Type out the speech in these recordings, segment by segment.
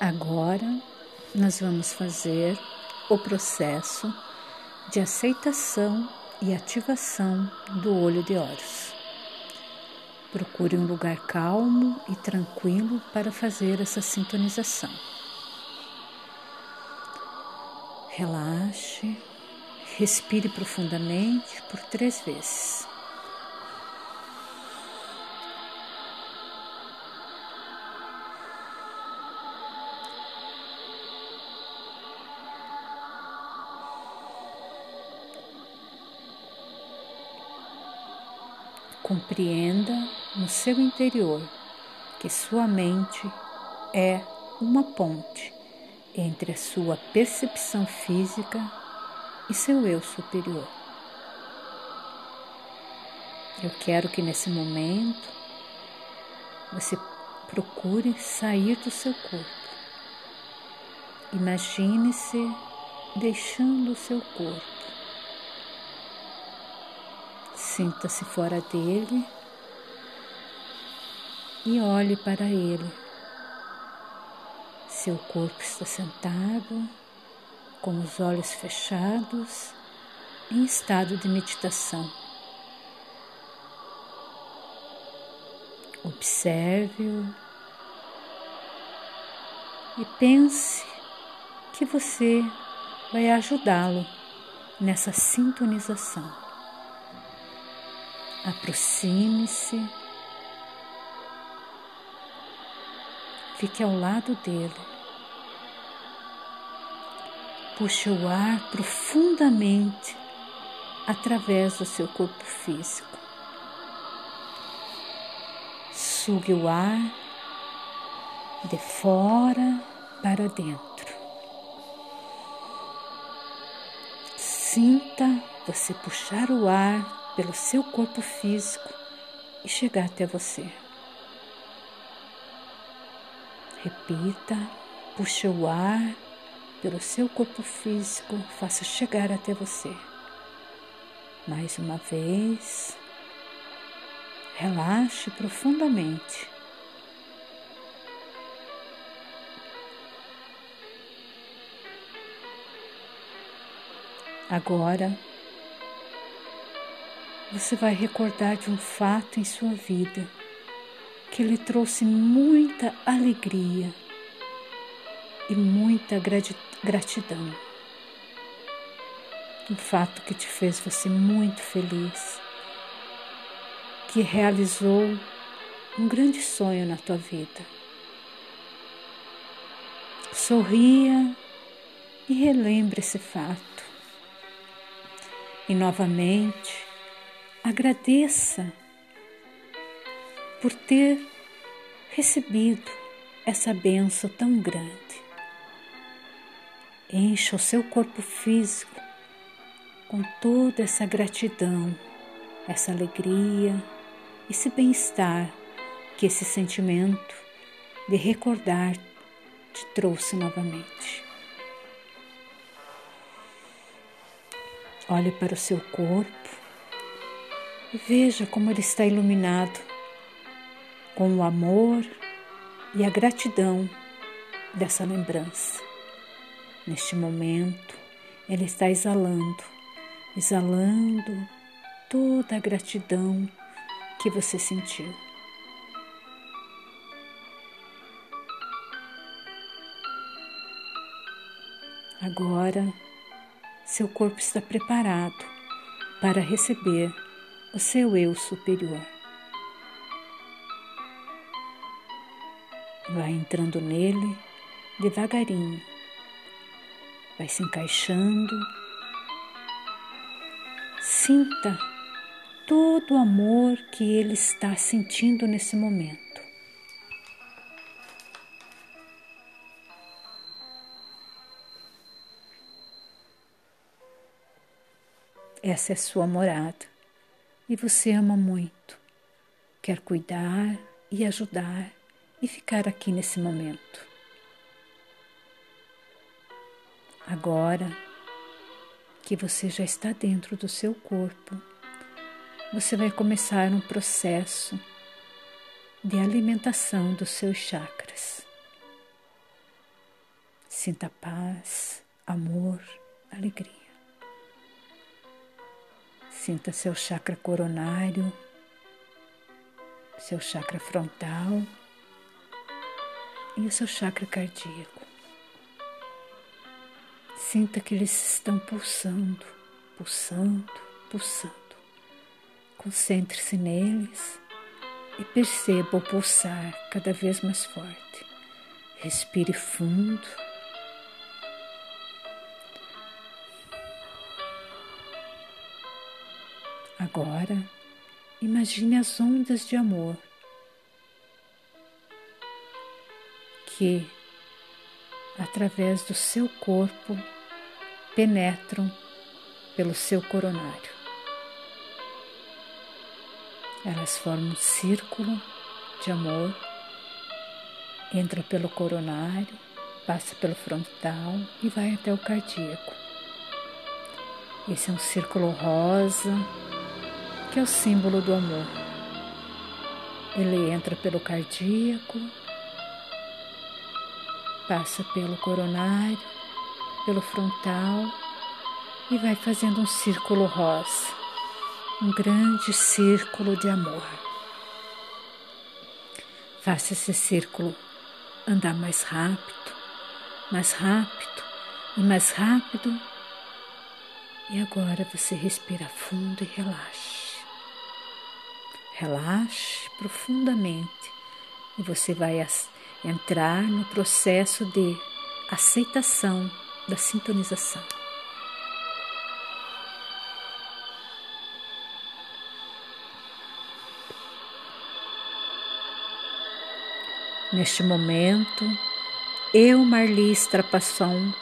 Agora nós vamos fazer o processo de aceitação e ativação do olho de Horus. Procure um lugar calmo e tranquilo para fazer essa sintonização. Relaxe, respire profundamente por três vezes. Compreenda no seu interior que sua mente é uma ponte entre a sua percepção física e seu eu superior. Eu quero que nesse momento você procure sair do seu corpo. Imagine-se deixando o seu corpo. Sinta-se fora dele e olhe para ele. Seu corpo está sentado, com os olhos fechados, em estado de meditação. Observe-o e pense que você vai ajudá-lo nessa sintonização. Aproxime-se, fique ao lado dele. Puxe o ar profundamente através do seu corpo físico. Sugue o ar de fora para dentro. Sinta você puxar o ar pelo seu corpo físico e chegar até você. Repita, puxe o ar pelo seu corpo físico, faça chegar até você. Mais uma vez, relaxe profundamente. Agora, você vai recordar de um fato em sua vida que lhe trouxe muita alegria e muita gratidão. Um fato que te fez você muito feliz, que realizou um grande sonho na tua vida. Sorria e relembre esse fato. E novamente, Agradeça por ter recebido essa benção tão grande. Encha o seu corpo físico com toda essa gratidão, essa alegria, esse bem-estar que esse sentimento de recordar te trouxe novamente. Olhe para o seu corpo veja como ele está iluminado com o amor e a gratidão dessa lembrança. Neste momento, ele está exalando, exalando toda a gratidão que você sentiu. Agora, seu corpo está preparado para receber o seu eu superior. Vai entrando nele devagarinho, vai se encaixando. Sinta todo o amor que ele está sentindo nesse momento. Essa é sua morada e você ama muito, quer cuidar e ajudar e ficar aqui nesse momento. Agora que você já está dentro do seu corpo, você vai começar um processo de alimentação dos seus chakras. Sinta paz, amor, alegria. Sinta seu chakra coronário, seu chakra frontal e o seu chakra cardíaco. Sinta que eles estão pulsando, pulsando, pulsando. Concentre-se neles e perceba o pulsar cada vez mais forte. Respire fundo. Agora, imagine as ondas de amor que, através do seu corpo, penetram pelo seu coronário. Elas formam um círculo de amor, entra pelo coronário, passa pelo frontal e vai até o cardíaco. Esse é um círculo rosa, que é o símbolo do amor. Ele entra pelo cardíaco, passa pelo coronário, pelo frontal e vai fazendo um círculo rosa, um grande círculo de amor. Faça esse círculo andar mais rápido, mais rápido e mais rápido. E agora você respira fundo e relaxe. Relaxe profundamente e você vai entrar no processo de aceitação da sintonização. Neste momento, eu, Marli Strapasson,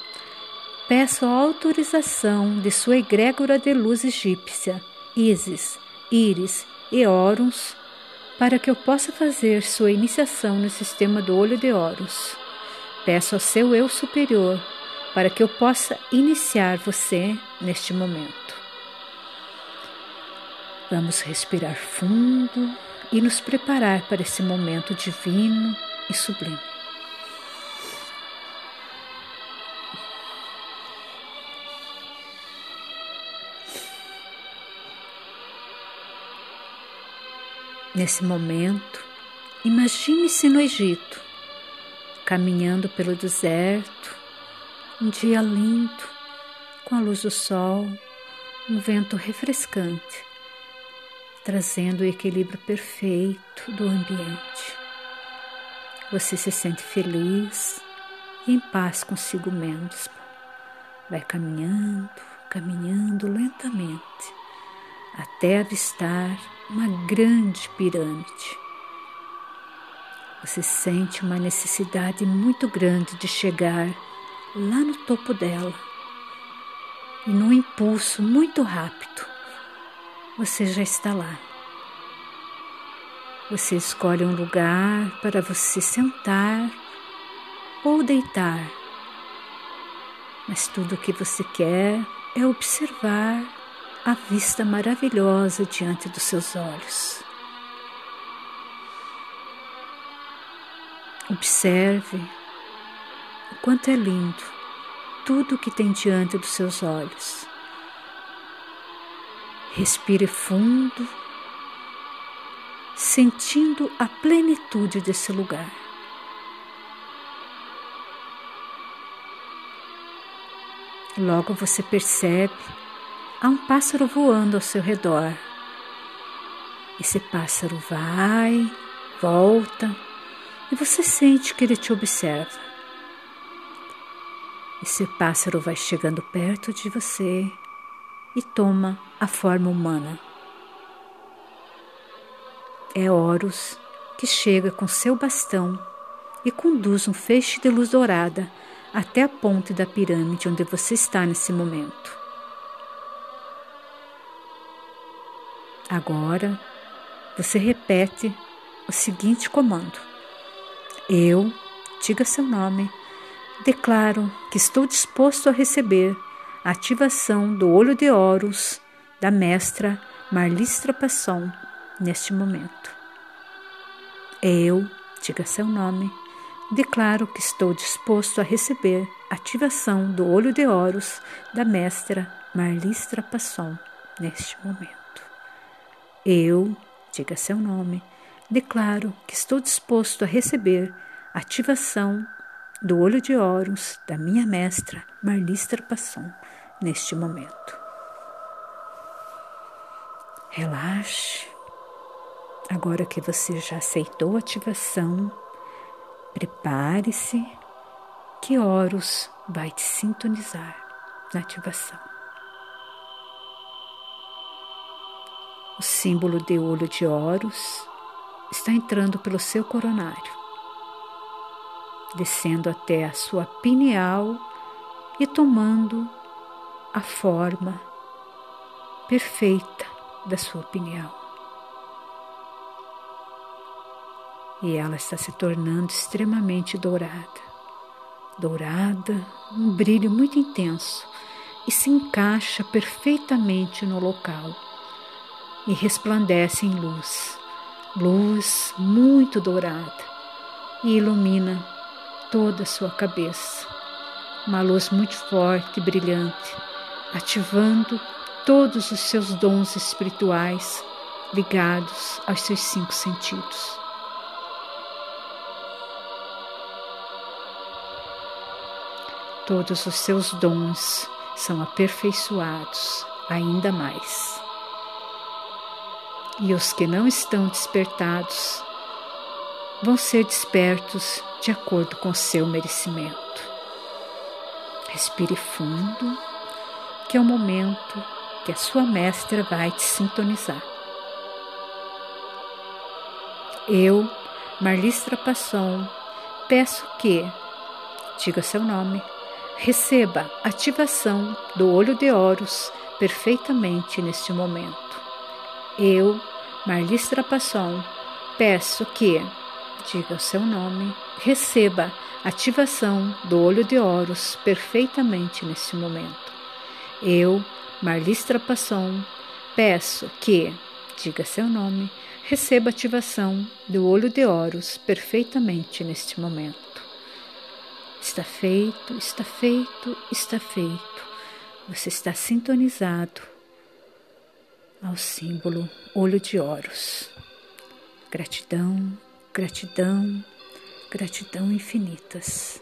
peço autorização de sua egrégora de luz egípcia, Isis, Íris e Horus, para que eu possa fazer sua iniciação no sistema do olho de Horus. Peço ao seu eu superior para que eu possa iniciar você neste momento. Vamos respirar fundo e nos preparar para esse momento divino e sublime. Nesse momento, imagine-se no Egito, caminhando pelo deserto, um dia lindo, com a luz do sol, um vento refrescante, trazendo o equilíbrio perfeito do ambiente. Você se sente feliz e em paz consigo mesmo. Vai caminhando, caminhando lentamente, até avistar uma grande pirâmide. Você sente uma necessidade muito grande de chegar lá no topo dela. E num impulso muito rápido, você já está lá. Você escolhe um lugar para você sentar ou deitar, mas tudo o que você quer é observar a vista maravilhosa diante dos seus olhos. Observe o quanto é lindo tudo o que tem diante dos seus olhos. Respire fundo sentindo a plenitude desse lugar. Logo você percebe há um pássaro voando ao seu redor. Esse pássaro vai, volta e você sente que ele te observa. Esse pássaro vai chegando perto de você e toma a forma humana é Horus que chega com seu bastão e conduz um feixe de luz dourada até a ponte da pirâmide onde você está nesse momento. Agora você repete o seguinte comando: Eu, diga seu nome, declaro que estou disposto a receber a ativação do olho de Horus da mestra Marlistra Passon neste momento. Eu, diga seu nome, declaro que estou disposto a receber ativação do olho de Horus da mestra Marlistra Passon neste momento. Eu, diga seu nome, declaro que estou disposto a receber ativação do olho de Horus da minha mestra Marlistra Passon neste momento. Relaxe. Agora que você já aceitou a ativação, prepare-se que Horus vai te sintonizar na ativação. O símbolo de olho de Horus está entrando pelo seu coronário, descendo até a sua pineal e tomando a forma perfeita da sua pineal. E ela está se tornando extremamente dourada. Dourada, um brilho muito intenso e se encaixa perfeitamente no local e resplandece em luz, luz muito dourada, e ilumina toda a sua cabeça. Uma luz muito forte e brilhante, ativando todos os seus dons espirituais ligados aos seus cinco sentidos. Todos os seus dons são aperfeiçoados ainda mais e os que não estão despertados vão ser despertos de acordo com seu merecimento. Respire fundo, que é o momento que a sua mestra vai te sintonizar. Eu, Marlistra Passon, peço que, diga seu nome, receba ativação do olho de Horus perfeitamente neste momento. Eu, Marlis Trapasson, peço que, diga o seu nome, receba ativação do olho de Horus perfeitamente neste momento. Eu, Marlis Trapasson, peço que, diga seu nome, receba ativação do olho de Horus perfeitamente neste momento. Está feito, está feito, está feito. Você está sintonizado ao símbolo olho de Horus. Gratidão, gratidão, gratidão infinitas.